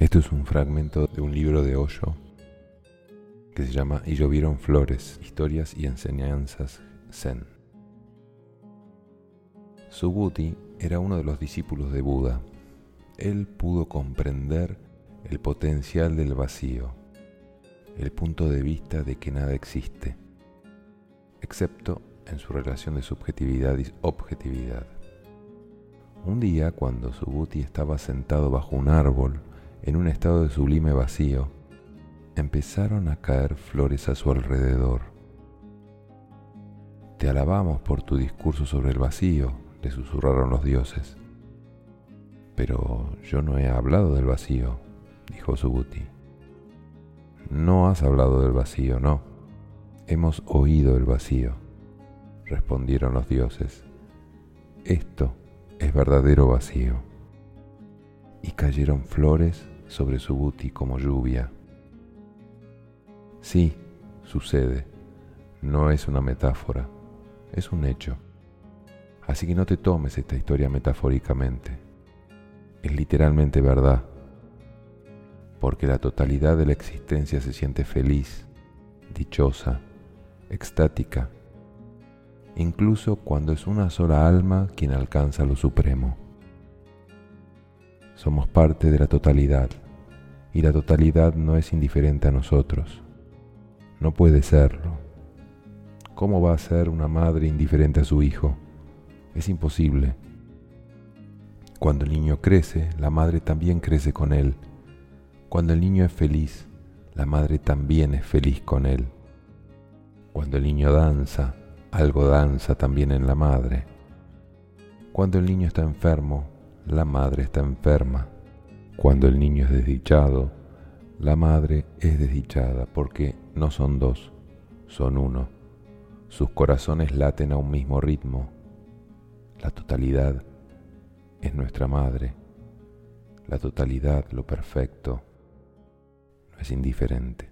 Esto es un fragmento de un libro de Hoyo que se llama Y llovieron flores, historias y enseñanzas zen. Subhuti era uno de los discípulos de Buda. Él pudo comprender el potencial del vacío, el punto de vista de que nada existe, excepto en su relación de subjetividad y objetividad. Un día, cuando Subhuti estaba sentado bajo un árbol, en un estado de sublime vacío, empezaron a caer flores a su alrededor. Te alabamos por tu discurso sobre el vacío, le susurraron los dioses. Pero yo no he hablado del vacío, dijo Subhuti. No has hablado del vacío, no. Hemos oído el vacío, respondieron los dioses. Esto es verdadero vacío. Y cayeron flores sobre Subhuti como lluvia. Sí, sucede. No es una metáfora, es un hecho. Así que no te tomes esta historia metafóricamente. Es literalmente verdad. Porque la totalidad de la existencia se siente feliz, dichosa, extática, incluso cuando es una sola alma quien alcanza lo supremo. Somos parte de la totalidad y la totalidad no es indiferente a nosotros. No puede serlo. ¿Cómo va a ser una madre indiferente a su hijo? Es imposible. Cuando el niño crece, la madre también crece con él. Cuando el niño es feliz, la madre también es feliz con él. Cuando el niño danza, algo danza también en la madre. Cuando el niño está enfermo, la madre está enferma. Cuando el niño es desdichado, la madre es desdichada porque no son dos, son uno. Sus corazones laten a un mismo ritmo. La totalidad es nuestra madre. La totalidad, lo perfecto, no es indiferente.